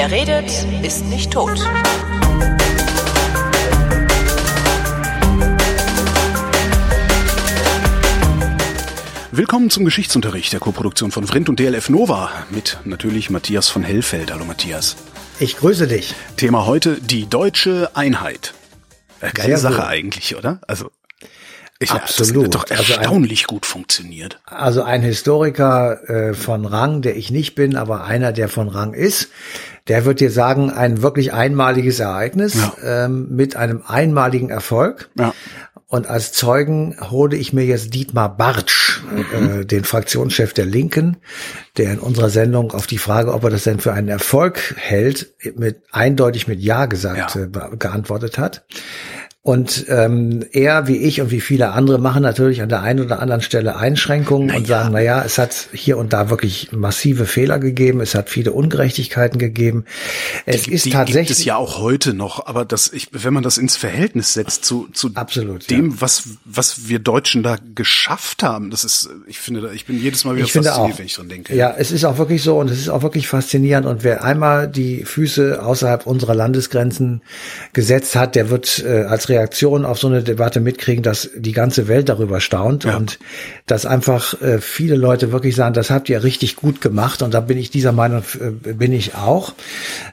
Wer redet, ist nicht tot. Willkommen zum Geschichtsunterricht der Koproduktion von Vrindt und DLF Nova mit natürlich Matthias von Hellfeld. Hallo Matthias. Ich grüße dich. Thema heute die deutsche Einheit. Äh, geile Sehr Sache eigentlich, oder? Also ich Absolut. Das doch Also ein- erstaunlich gut funktioniert. Also ein Historiker äh, von Rang, der ich nicht bin, aber einer, der von Rang ist, der wird dir sagen, ein wirklich einmaliges Ereignis ähm, mit einem einmaligen Erfolg. Ja. Und als Zeugen hole ich mir jetzt Dietmar Bartsch, äh, den Fraktionschef der Linken, der in unserer Sendung auf die Frage, ob er das denn für einen Erfolg hält, mit eindeutig mit Ja gesagt Ja. Äh, geantwortet hat. Und ähm, er, wie ich und wie viele andere, machen natürlich an der einen oder anderen Stelle Einschränkungen und sagen, na ja, es hat hier und da wirklich massive Fehler gegeben, es hat viele Ungerechtigkeiten gegeben. Es Die, ist die tatsächlich gibt es ja auch heute noch, aber das, ich, wenn man das ins Verhältnis setzt zu, zu Absolut, dem, was, was wir Deutschen da geschafft haben, das ist, ich finde, ich bin jedes Mal wieder Ich fasziniert, auch. wenn ich dran denke. Ja, es ist auch wirklich so und es ist auch wirklich faszinierend. Und wer einmal die Füße außerhalb unserer Landesgrenzen gesetzt hat, der wird äh, als Reaktion auf so eine Debatte mitkriegen, dass die ganze Welt darüber staunt Ja. und dass einfach äh, viele Leute wirklich sagen, das habt ihr richtig gut gemacht. Und da bin ich dieser Meinung, äh, bin ich auch.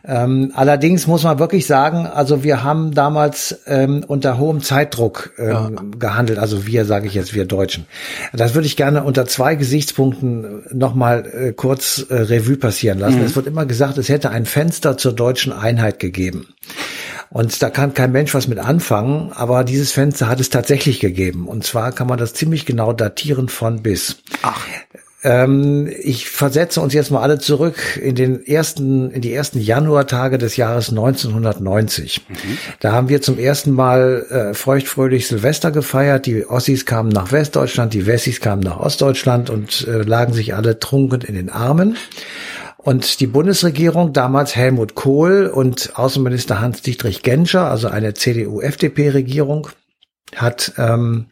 Ähm, allerdings muss man wirklich sagen, also wir haben damals ähm, unter hohem Zeitdruck ähm, gehandelt. Also wir, sage ich jetzt, wir Deutschen. Das würde ich gerne unter zwei Gesichtspunkten nochmal äh, kurz äh, Revue passieren lassen. Es wird immer gesagt, es hätte ein Fenster zur deutschen Einheit gegeben. Und da kann kein Mensch was mit anfangen, aber dieses Fenster hat es tatsächlich gegeben. Und zwar kann man das ziemlich genau datieren von bis. Ach, Ähm, ich versetze uns jetzt mal alle zurück in den ersten, in die ersten Januartage des Jahres 1990. Da haben wir zum ersten Mal äh, feuchtfröhlich Silvester gefeiert. Die Ossis kamen nach Westdeutschland, die Wessis kamen nach Ostdeutschland und äh, lagen sich alle trunken in den Armen. Und die Bundesregierung, damals Helmut Kohl und Außenminister Hans-Dietrich Genscher, also eine CDU-FDP-Regierung, hat ähm,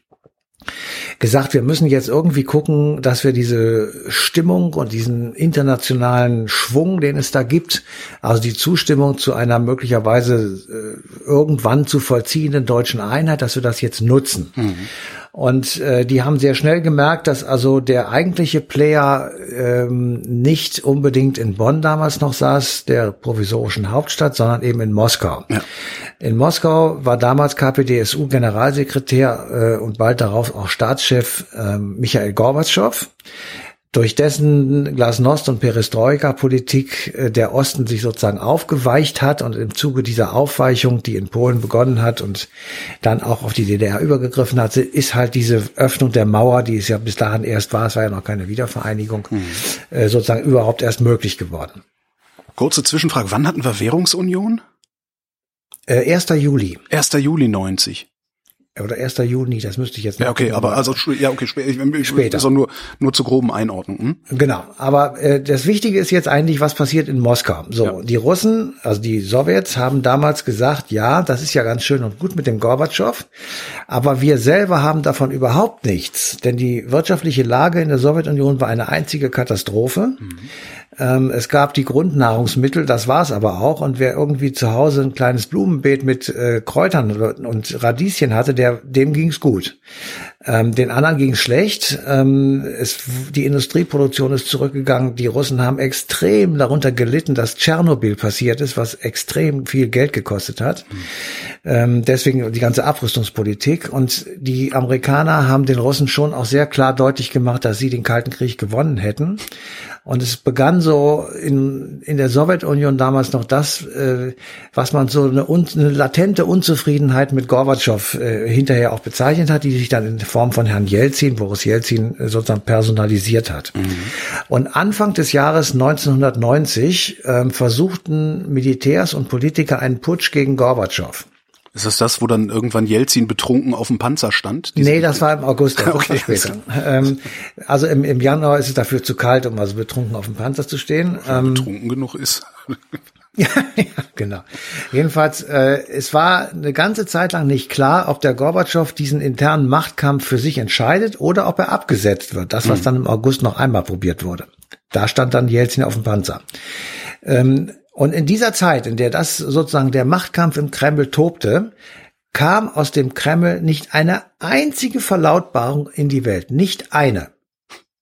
gesagt, wir müssen jetzt irgendwie gucken, dass wir diese Stimmung und diesen internationalen Schwung, den es da gibt, also die Zustimmung zu einer möglicherweise äh, irgendwann zu vollziehenden deutschen Einheit, dass wir das jetzt nutzen. Und äh, die haben sehr schnell gemerkt, dass also der eigentliche Player ähm, nicht unbedingt in Bonn damals noch saß, der provisorischen Hauptstadt, sondern eben in Moskau. In Moskau war damals KPDSU-Generalsekretär äh, und bald darauf auch Staatschef ähm, Michael Gorbatschow durch dessen Glasnost und Perestroika-Politik äh, der Osten sich sozusagen aufgeweicht hat und im Zuge dieser Aufweichung, die in Polen begonnen hat und dann auch auf die DDR übergegriffen hat, ist halt diese Öffnung der Mauer, die es ja bis dahin erst war, es war ja noch keine Wiedervereinigung, äh, sozusagen überhaupt erst möglich geworden. kurze Zwischenfrage, wann hatten wir Währungsunion? Äh, 1. Juli 1. Juli 90. oder 1. Juni, das müsste ich jetzt Ja, okay, noch- aber also ja, okay, spä- ich, ich, Später. Also nur nur zur groben Einordnung. Hm? Genau, aber äh, das Wichtige ist jetzt eigentlich, was passiert in Moskau. So, Ja. die Russen, also die Sowjets, haben damals gesagt, ja, das ist ja ganz schön und gut mit dem Gorbatschow, aber wir selber haben davon überhaupt nichts, denn die wirtschaftliche Lage in der Sowjetunion war eine einzige Katastrophe. Ähm, es gab die Grundnahrungsmittel, das war's aber auch. Und wer irgendwie zu Hause ein kleines Blumenbeet mit äh, Kräutern und Radieschen hatte, der, dem ging's gut. Ähm, den anderen ging's schlecht. Ähm, es, die Industrieproduktion ist zurückgegangen. Die Russen haben extrem darunter gelitten, dass Tschernobyl passiert ist, was extrem viel Geld gekostet hat. Ähm, deswegen die ganze Abrüstungspolitik. Und die Amerikaner haben den Russen schon auch sehr klar deutlich gemacht, dass sie den Kalten Krieg gewonnen hätten. Und es begann so in, in der Sowjetunion damals noch das, äh, was man so eine, eine latente Unzufriedenheit mit Gorbatschow äh, hinterher auch bezeichnet hat, die sich dann in Form von Herrn Jelzin, Boris Jelzin, äh, sozusagen personalisiert hat. Und Anfang des Jahres 1990 ähm, versuchten Militärs und Politiker einen Putsch gegen Gorbatschow. Ist das das, wo dann irgendwann Jelzin betrunken auf dem Panzer stand? Nee, das war im August, das Okay. später. Ähm, also im, im Januar ist es dafür zu kalt, um also betrunken auf dem Panzer zu stehen. Ähm, betrunken genug ist. ja, genau. Jedenfalls, äh, es war eine ganze Zeit lang nicht klar, ob der Gorbatschow diesen internen Machtkampf für sich entscheidet oder ob er abgesetzt wird. Das, was dann im August noch einmal probiert wurde. Da stand dann Jelzin auf dem Panzer. Ähm, Und in dieser Zeit, in der das sozusagen der Machtkampf im Kreml tobte, kam aus dem Kreml nicht eine einzige Verlautbarung in die Welt. Nicht eine.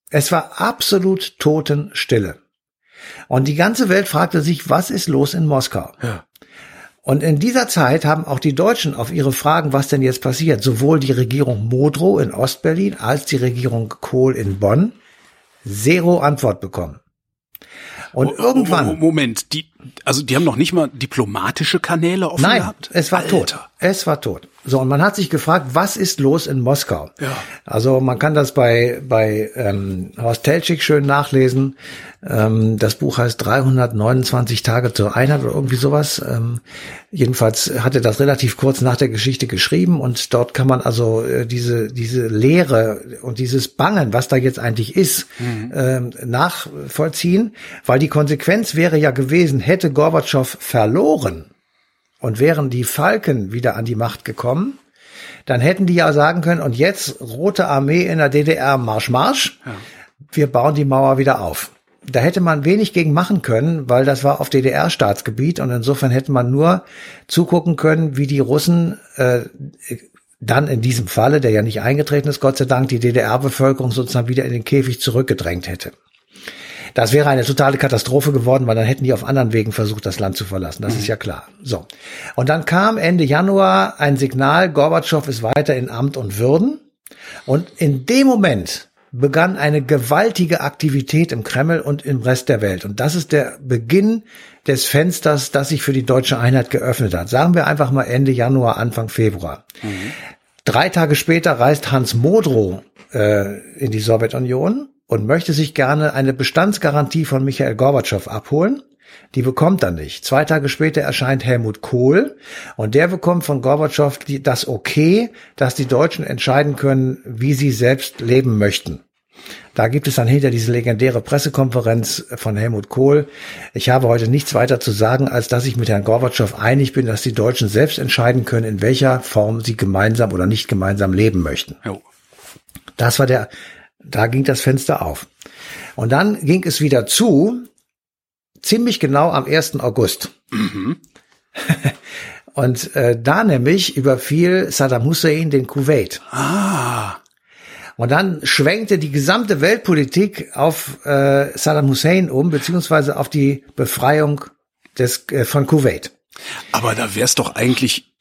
Es war absolut Totenstille. Und die ganze Welt fragte sich, was ist los in Moskau? Ja. Und in dieser Zeit haben auch die Deutschen auf ihre Fragen, was denn jetzt passiert, sowohl die Regierung Modrow in Ostberlin als die Regierung Kohl in Bonn, zero Antwort bekommen. Und irgendwann. Moment, die, also die haben noch nicht mal diplomatische Kanäle offen Nein, gehabt? es war Alter. tot. Es war tot. So, und man hat sich gefragt, was ist los in Moskau? Ja. Also man kann das bei, bei ähm, Horst Telschik schön nachlesen. Ähm, das Buch heißt 329 Tage zur Einheit oder irgendwie sowas. Ähm, jedenfalls hat er das relativ kurz nach der Geschichte geschrieben und dort kann man also äh, diese, diese Lehre und dieses Bangen, was da jetzt eigentlich ist, mhm. ähm, nachvollziehen, weil die Konsequenz wäre ja gewesen, hätte Gorbatschow verloren, und wären die Falken wieder an die Macht gekommen, dann hätten die ja sagen können, und jetzt Rote Armee in der DDR, Marsch, Marsch, ja. wir bauen die Mauer wieder auf. Da hätte man wenig gegen machen können, weil das war auf DDR-Staatsgebiet und insofern hätte man nur zugucken können, wie die Russen äh, dann in diesem Falle, der ja nicht eingetreten ist, Gott sei Dank, die DDR-Bevölkerung sozusagen wieder in den Käfig zurückgedrängt hätte. Das wäre eine totale Katastrophe geworden, weil dann hätten die auf anderen Wegen versucht, das Land zu verlassen. Das mhm. ist ja klar. So. Und dann kam Ende Januar ein Signal, Gorbatschow ist weiter in Amt und Würden. Und in dem Moment begann eine gewaltige Aktivität im Kreml und im Rest der Welt. Und das ist der Beginn des Fensters, das sich für die deutsche Einheit geöffnet hat. Sagen wir einfach mal Ende Januar, Anfang Februar. Mhm. Drei Tage später reist Hans Modrow äh, in die Sowjetunion und möchte sich gerne eine Bestandsgarantie von Michael Gorbatschow abholen. Die bekommt er nicht. Zwei Tage später erscheint Helmut Kohl und der bekommt von Gorbatschow das Okay, dass die Deutschen entscheiden können, wie sie selbst leben möchten. Da gibt es dann hinter diese legendäre Pressekonferenz von Helmut Kohl. Ich habe heute nichts weiter zu sagen, als dass ich mit Herrn Gorbatschow einig bin, dass die Deutschen selbst entscheiden können, in welcher Form sie gemeinsam oder nicht gemeinsam leben möchten. Das war der da ging das Fenster auf. Und dann ging es wieder zu, ziemlich genau am 1. August. Mhm. Und äh, da nämlich überfiel Saddam Hussein den Kuwait. Ah. Und dann schwenkte die gesamte Weltpolitik auf äh, Saddam Hussein um, beziehungsweise auf die Befreiung des, äh, von Kuwait. Aber da wär's doch eigentlich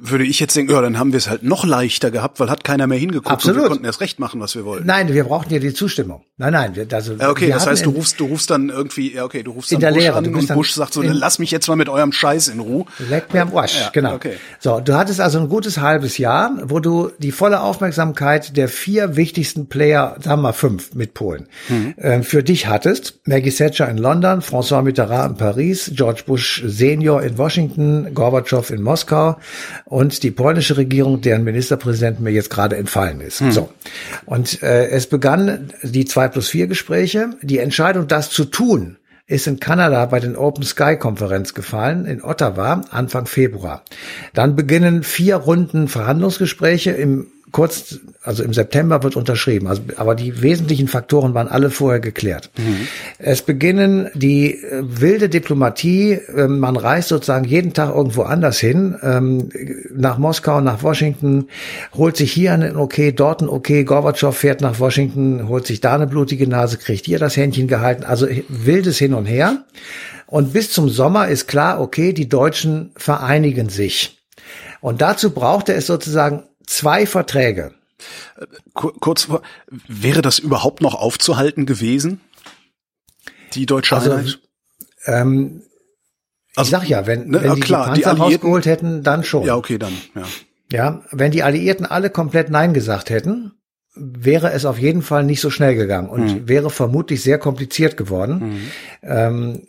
würde ich jetzt denken, ja, dann haben wir es halt noch leichter gehabt, weil hat keiner mehr hingeguckt Absolut. und wir konnten erst recht machen, was wir wollten. Nein, wir brauchten ja die Zustimmung. Nein, nein, wir, also ja, okay, das heißt, du rufst, du rufst dann irgendwie, ja, okay, du rufst in dann der Bush Lehre, an und Bush sagt so, lass mich jetzt mal mit eurem Scheiß in Ruhe. Leck mir am Arsch, ja, genau. Okay. So, du hattest also ein gutes halbes Jahr, wo du die volle Aufmerksamkeit der vier wichtigsten Player, sagen wir mal fünf mit Polen, mhm. äh, für dich hattest. Maggie Thatcher in London, François Mitterrand in Paris, George Bush Senior in Washington, Gorbatschow in Moskau und die polnische Regierung, deren Ministerpräsident mir jetzt gerade entfallen ist. Hm. So. Und äh, es begann die zwei plus vier Gespräche. Die Entscheidung, das zu tun, ist in Kanada bei den Open Sky Konferenz gefallen, in Ottawa, Anfang Februar. Dann beginnen vier Runden Verhandlungsgespräche im kurz, also im September wird unterschrieben. Also, aber die wesentlichen Faktoren waren alle vorher geklärt. Mhm. Es beginnen die äh, wilde Diplomatie. Äh, man reist sozusagen jeden Tag irgendwo anders hin, ähm, nach Moskau, nach Washington, holt sich hier ein Okay, dort ein Okay. Gorbatschow fährt nach Washington, holt sich da eine blutige Nase, kriegt hier das Händchen gehalten. Also wildes Hin und Her. Und bis zum Sommer ist klar, okay, die Deutschen vereinigen sich. Und dazu brauchte es sozusagen zwei Verträge. Kurz vor, wäre das überhaupt noch aufzuhalten gewesen? Die deutsche also, Einheit? Ähm, also, ich sag ja, wenn, ne, wenn die, klar, die Panzer die rausgeholt hätten, dann schon. Ja, okay, dann, ja. Ja, wenn die Alliierten alle komplett Nein gesagt hätten, wäre es auf jeden Fall nicht so schnell gegangen und mhm. wäre vermutlich sehr kompliziert geworden. Mhm. Ähm,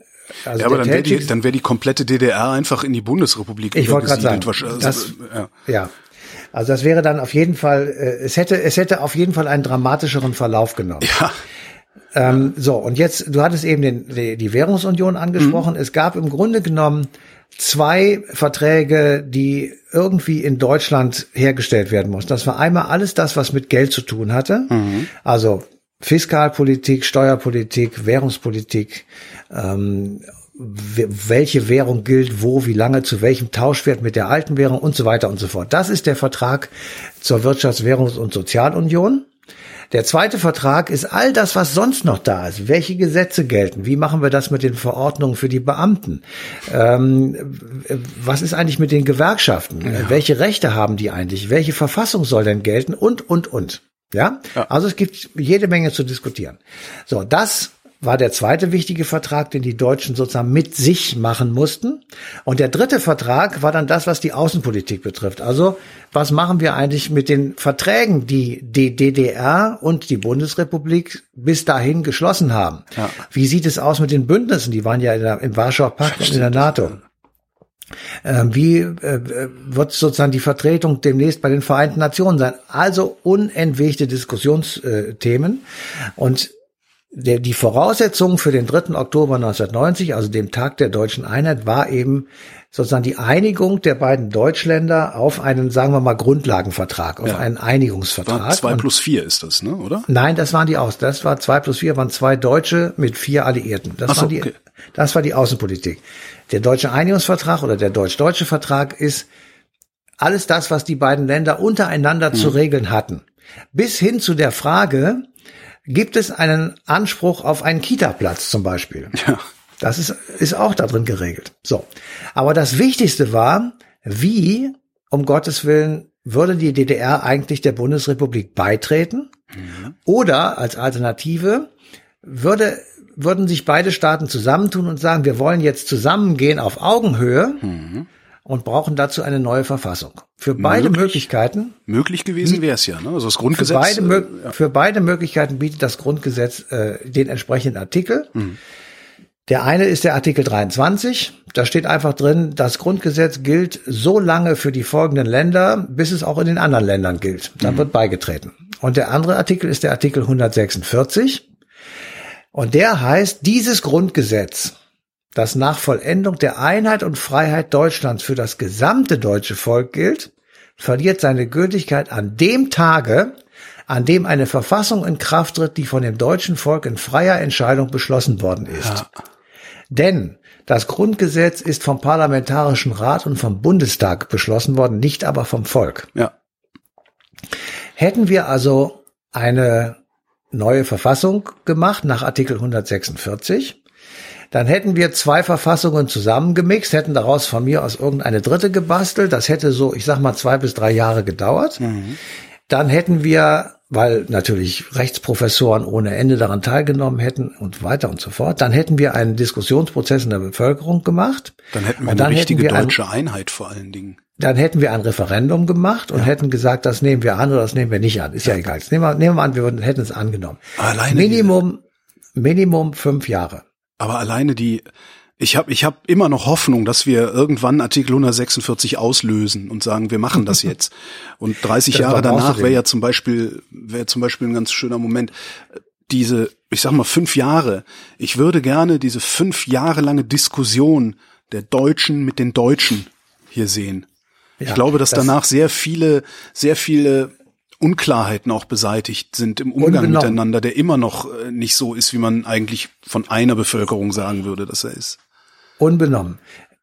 also ja, aber dann wäre die, dann wäre die komplette DDR einfach in die Bundesrepublik ich wollte gerade sagen, also, das, ja. ja. Also das wäre dann auf jeden Fall, äh, es hätte, es hätte auf jeden Fall einen dramatischeren Verlauf genommen. Ja. Ähm, so, und jetzt, du hattest eben den, die, die Währungsunion angesprochen. Mhm. Es gab im Grunde genommen zwei Verträge, die irgendwie in Deutschland hergestellt werden mussten. Das war einmal alles das, was mit Geld zu tun hatte. Mhm. Also Fiskalpolitik, Steuerpolitik, Währungspolitik, ähm, welche Währung gilt, wo, wie lange, zu welchem Tauschwert mit der alten Währung und so weiter und so fort. Das ist der Vertrag zur Wirtschafts-, Währungs- und Sozialunion. Der zweite Vertrag ist all das, was sonst noch da ist. Welche Gesetze gelten? Wie machen wir das mit den Verordnungen für die Beamten? Ähm, was ist eigentlich mit den Gewerkschaften? Ja. Welche Rechte haben die eigentlich? Welche Verfassung soll denn gelten? Und, und, und. Ja? ja? Also es gibt jede Menge zu diskutieren. So, das war der zweite wichtige Vertrag, den die Deutschen sozusagen mit sich machen mussten. Und der dritte Vertrag war dann das, was die Außenpolitik betrifft. Also was machen wir eigentlich mit den Verträgen, die die DDR und die Bundesrepublik bis dahin geschlossen haben? Ja. Wie sieht es aus mit den Bündnissen? Die waren ja in der, im Warschauer Pakt und in der NATO. Ähm, wie äh, wird sozusagen die Vertretung demnächst bei den Vereinten Nationen sein? Also unentwegte Diskussionsthemen. Und der, die Voraussetzung für den 3. Oktober 1990, also dem Tag der deutschen Einheit, war eben sozusagen die Einigung der beiden Deutschländer auf einen, sagen wir mal, Grundlagenvertrag, auf ja. einen Einigungsvertrag. War zwei plus vier ist das, ne, oder? Nein, das waren die aus. Das war zwei plus vier, waren zwei Deutsche mit vier Alliierten. Das, so, war die, okay. das war die Außenpolitik. Der deutsche Einigungsvertrag oder der deutsch-deutsche Vertrag ist alles das, was die beiden Länder untereinander hm. zu regeln hatten. Bis hin zu der Frage, gibt es einen Anspruch auf einen Kita-Platz zum Beispiel. Ja. Das ist, ist auch da drin geregelt. So. Aber das Wichtigste war, wie, um Gottes Willen, würde die DDR eigentlich der Bundesrepublik beitreten? Mhm. Oder als Alternative würde, würden sich beide Staaten zusammentun und sagen, wir wollen jetzt zusammengehen auf Augenhöhe. Mhm und brauchen dazu eine neue Verfassung. Für beide möglich, Möglichkeiten. Möglich gewesen wäre es ja, ne? Also das Grundgesetz. Für beide, äh, ja. für beide Möglichkeiten bietet das Grundgesetz äh, den entsprechenden Artikel. Mhm. Der eine ist der Artikel 23. Da steht einfach drin, das Grundgesetz gilt so lange für die folgenden Länder, bis es auch in den anderen Ländern gilt. Dann mhm. wird beigetreten. Und der andere Artikel ist der Artikel 146. Und der heißt, dieses Grundgesetz das nach Vollendung der Einheit und Freiheit Deutschlands für das gesamte deutsche Volk gilt, verliert seine Gültigkeit an dem Tage, an dem eine Verfassung in Kraft tritt, die von dem deutschen Volk in freier Entscheidung beschlossen worden ist. Ja. Denn das Grundgesetz ist vom Parlamentarischen Rat und vom Bundestag beschlossen worden, nicht aber vom Volk. Ja. Hätten wir also eine neue Verfassung gemacht nach Artikel 146, dann hätten wir zwei Verfassungen zusammengemixt, hätten daraus von mir aus irgendeine dritte gebastelt. Das hätte so, ich sag mal, zwei bis drei Jahre gedauert. Mhm. Dann hätten wir, weil natürlich Rechtsprofessoren ohne Ende daran teilgenommen hätten und weiter und so fort, dann hätten wir einen Diskussionsprozess in der Bevölkerung gemacht. Dann hätten wir eine richtige deutsche ein, Einheit vor allen Dingen. Dann hätten wir ein Referendum gemacht und ja. hätten gesagt, das nehmen wir an oder das nehmen wir nicht an. Ist ja, ja egal. Jetzt nehmen wir, nehmen wir an, wir hätten es angenommen. Alleine Minimum, Minimum fünf Jahre. Aber alleine die, ich habe ich hab immer noch Hoffnung, dass wir irgendwann Artikel 146 auslösen und sagen, wir machen das jetzt. Und 30 Jahre danach wäre ja zum Beispiel, wäre zum Beispiel ein ganz schöner Moment. Diese, ich sag mal, fünf Jahre. Ich würde gerne diese fünf Jahre lange Diskussion der Deutschen mit den Deutschen hier sehen. Ja, ich glaube, dass das danach sehr viele, sehr viele Unklarheiten auch beseitigt sind im Umgang miteinander, der immer noch äh, nicht so ist, wie man eigentlich von einer Bevölkerung sagen würde, dass er ist. Unbenommen.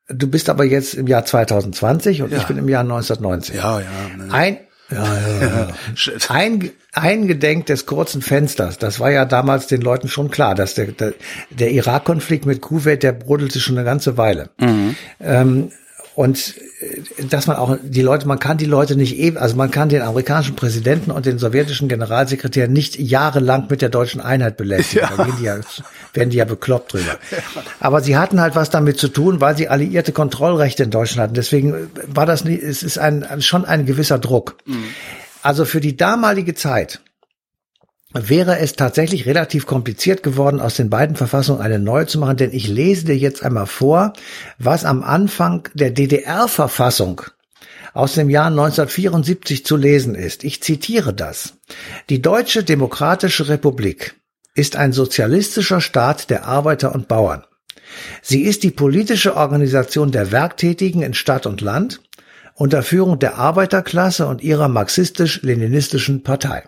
Du bist aber jetzt im Jahr 2020 und ja. ich bin im Jahr 1990. Ja, ja. Ne. Ein, ja, ja, ja. Ein, eingedenk des kurzen Fensters, das war ja damals den Leuten schon klar, dass der, der, der Irak-Konflikt mit Kuwait, der brodelte schon eine ganze Weile. Mhm. Ähm, und äh, dass man auch die Leute, man kann die Leute nicht eben, also man kann den amerikanischen Präsidenten und den sowjetischen Generalsekretär nicht jahrelang mit der deutschen Einheit belästigen. Ja. Da die ja, werden die ja bekloppt drüber. Aber sie hatten halt was damit zu tun, weil sie alliierte Kontrollrechte in Deutschland hatten. Deswegen war das nicht, es ist ein, schon ein gewisser Druck. Mhm. Also für die damalige Zeit wäre es tatsächlich relativ kompliziert geworden, aus den beiden Verfassungen eine neue zu machen, denn ich lese dir jetzt einmal vor, was am Anfang der DDR-Verfassung aus dem Jahr 1974 zu lesen ist. Ich zitiere das. Die Deutsche Demokratische Republik ist ein sozialistischer Staat der Arbeiter und Bauern. Sie ist die politische Organisation der Werktätigen in Stadt und Land unter Führung der Arbeiterklasse und ihrer marxistisch-leninistischen Partei.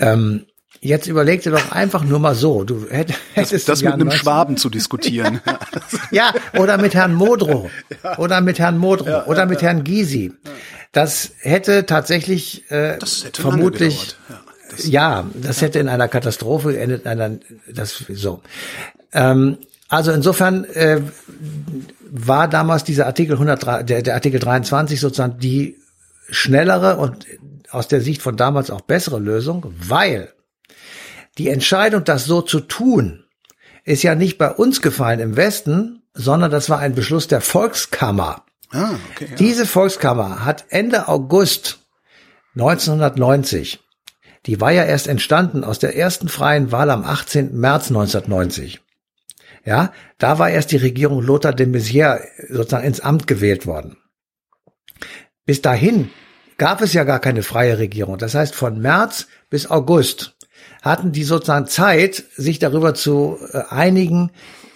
Ähm, Jetzt überleg dir doch einfach nur mal so, du hättest das, das mit einem 19... Schwaben zu diskutieren. ja, oder mit Herrn Modrow ja. oder mit Herrn Modrow ja, oder mit Herrn Gysi. Das hätte tatsächlich äh, das hätte vermutlich das ja, das hätte in einer Katastrophe geendet, in einer, das so. Ähm, also insofern äh, war damals dieser Artikel 103, der, der Artikel 23 sozusagen die schnellere und aus der Sicht von damals auch bessere Lösung, weil die Entscheidung, das so zu tun, ist ja nicht bei uns gefallen im Westen, sondern das war ein Beschluss der Volkskammer. Ah, okay, ja. Diese Volkskammer hat Ende August 1990, die war ja erst entstanden aus der ersten freien Wahl am 18. März 1990. Ja, da war erst die Regierung Lothar de Maizière sozusagen ins Amt gewählt worden. Bis dahin gab es ja gar keine freie Regierung. Das heißt, von März bis August hatten die sozusagen Zeit, sich darüber zu äh, einigen,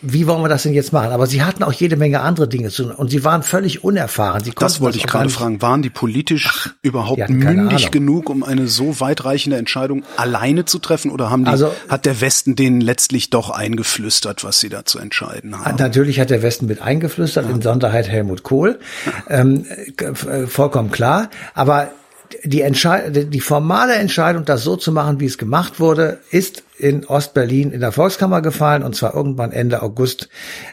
wie wollen wir das denn jetzt machen? Aber sie hatten auch jede Menge andere Dinge zu tun und sie waren völlig unerfahren. Sie das wollte ich gerade fragen. Waren die politisch Ach, überhaupt die mündig genug, um eine so weitreichende Entscheidung alleine zu treffen? Oder haben die, also, hat der Westen denen letztlich doch eingeflüstert, was sie da zu entscheiden haben? Natürlich hat der Westen mit eingeflüstert, ja. in Sonderheit Helmut Kohl. Ähm, äh, vollkommen klar. Aber die, Entscheid die formale Entscheidung, das so zu machen, wie es gemacht wurde, ist in Ostberlin in der Volkskammer gefallen und zwar irgendwann Ende August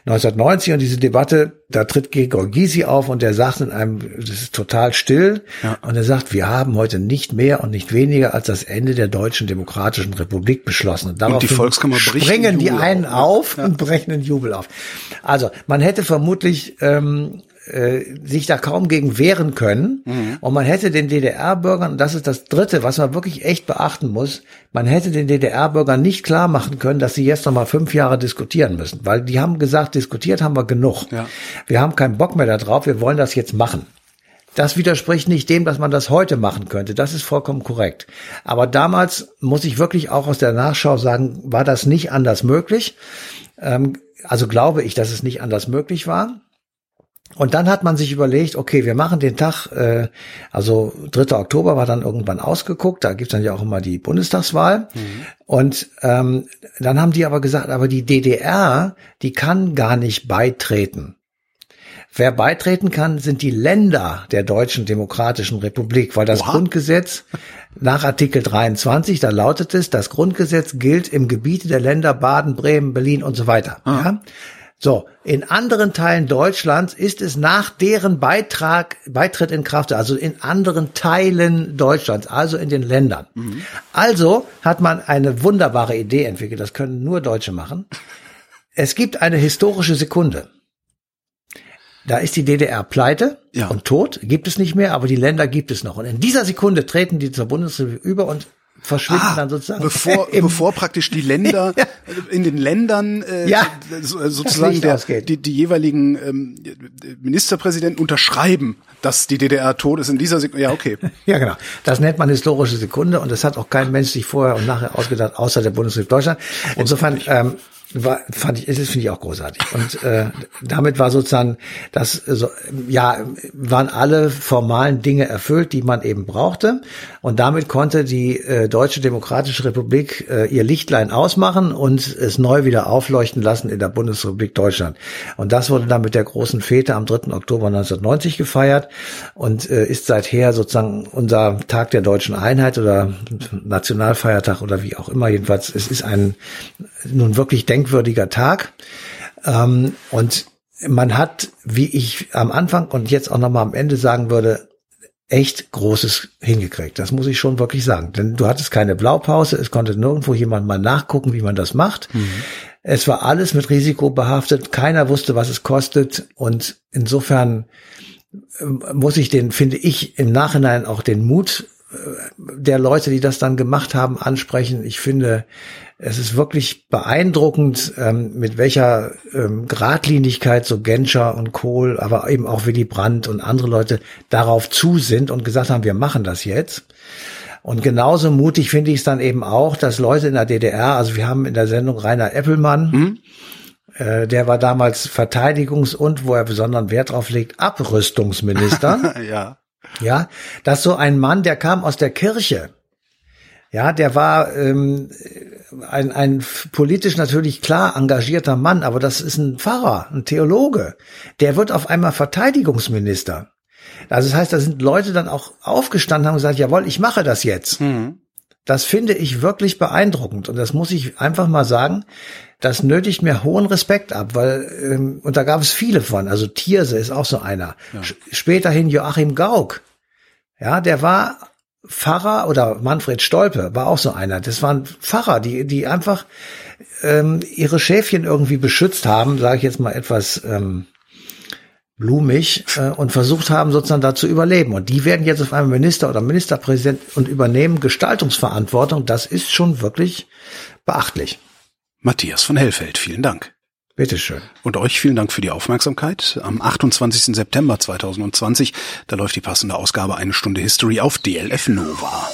1990 und diese Debatte, da tritt Gregor Gysi auf und der sagt in einem, das ist total still ja. und er sagt, wir haben heute nicht mehr und nicht weniger als das Ende der Deutschen Demokratischen Republik beschlossen. Und, und die Volkskammer springen die einen auf, auf ja. und brechen den Jubel auf. Also man hätte vermutlich ähm, äh, sich da kaum gegen wehren können. Mhm. Und man hätte den DDR-Bürgern, und das ist das Dritte, was man wirklich echt beachten muss, man hätte den DDR-Bürgern nicht klar machen können, dass sie jetzt noch mal fünf Jahre diskutieren müssen. Weil die haben gesagt, diskutiert haben wir genug. Ja. Wir haben keinen Bock mehr darauf, wir wollen das jetzt machen. Das widerspricht nicht dem, dass man das heute machen könnte. Das ist vollkommen korrekt. Aber damals muss ich wirklich auch aus der Nachschau sagen, war das nicht anders möglich. Ähm, also glaube ich, dass es nicht anders möglich war. Und dann hat man sich überlegt, okay, wir machen den Tag, äh, also 3. Oktober war dann irgendwann ausgeguckt, da gibt's dann ja auch immer die Bundestagswahl. Mhm. Und ähm, dann haben die aber gesagt, aber die DDR, die kann gar nicht beitreten. Wer beitreten kann, sind die Länder der Deutschen Demokratischen Republik, weil das Oha. Grundgesetz nach Artikel 23, da lautet es, das Grundgesetz gilt im Gebiete der Länder Baden, Bremen, Berlin und so weiter. Ah. Ja? So, in anderen Teilen Deutschlands ist es nach deren Beitrag, Beitritt in Kraft, also in anderen Teilen Deutschlands, also in den Ländern. Mhm. Also hat man eine wunderbare Idee entwickelt, das können nur Deutsche machen. Es gibt eine historische Sekunde. Da ist die DDR pleite ja. und tot, gibt es nicht mehr, aber die Länder gibt es noch. Und in dieser Sekunde treten die zur Bundesrepublik über und verschwinden ah, dann sozusagen. Bevor, bevor praktisch die Länder ja. in den Ländern äh, ja, sozusagen der, die, die jeweiligen ähm, Ministerpräsidenten unterschreiben, dass die DDR tot ist in dieser Sekunde. Ja, okay. ja, genau. Das nennt man historische Sekunde und das hat auch kein Mensch sich vorher und nachher ausgedacht, außer der Bundesrepublik Deutschland. Insofern ähm, war, fand ich, das finde ich auch großartig. Und äh, damit war sozusagen das, so, ja, waren alle formalen Dinge erfüllt, die man eben brauchte. Und damit konnte die äh, Deutsche Demokratische Republik äh, ihr Lichtlein ausmachen und es neu wieder aufleuchten lassen in der Bundesrepublik Deutschland. Und das wurde dann mit der großen Fete am 3. Oktober 1990 gefeiert und äh, ist seither sozusagen unser Tag der deutschen Einheit oder Nationalfeiertag oder wie auch immer. Jedenfalls, es ist ein nun wirklich denkwürdiger Tag. Ähm, und man hat, wie ich am Anfang und jetzt auch nochmal am Ende sagen würde, echt Großes hingekriegt. Das muss ich schon wirklich sagen. Denn du hattest keine Blaupause, es konnte nirgendwo jemand mal nachgucken, wie man das macht. Mhm. Es war alles mit Risiko behaftet, keiner wusste, was es kostet. Und insofern ähm, muss ich den, finde ich, im Nachhinein auch den Mut der Leute, die das dann gemacht haben, ansprechen. Ich finde, es ist wirklich beeindruckend, ähm, mit welcher ähm, Gradlinigkeit so Genscher und Kohl, aber eben auch Willy Brandt und andere Leute darauf zu sind und gesagt haben, wir machen das jetzt. Und genauso mutig finde ich es dann eben auch, dass Leute in der DDR, also wir haben in der Sendung Rainer Eppelmann, mhm. äh, der war damals Verteidigungs- und, wo er besonderen Wert drauf legt, Abrüstungsminister. ja. Ja, dass so ein Mann, der kam aus der Kirche, Ja, der war ähm, ein, ein politisch natürlich klar engagierter Mann, aber das ist ein Pfarrer, ein Theologe. Der wird auf einmal Verteidigungsminister. Also das heißt, da sind Leute dann auch aufgestanden haben gesagt, jawohl, ich mache das jetzt. Mhm. Das finde ich wirklich beeindruckend und das muss ich einfach mal sagen. Das nötigt mir hohen Respekt ab, weil ähm, und da gab es viele von. Also Thierse ist auch so einer. Ja. Späterhin Joachim Gauck. Ja, der war Pfarrer oder Manfred Stolpe war auch so einer. Das waren Pfarrer, die die einfach ähm, ihre Schäfchen irgendwie beschützt haben, sage ich jetzt mal etwas ähm, blumig äh, und versucht haben, sozusagen da zu überleben. Und die werden jetzt auf einmal Minister oder Ministerpräsident und übernehmen Gestaltungsverantwortung. Das ist schon wirklich beachtlich. Matthias von Hellfeld, vielen Dank. Bitteschön. Und euch vielen Dank für die Aufmerksamkeit. Am 28. September 2020, da läuft die passende Ausgabe Eine Stunde History auf DLF Nova.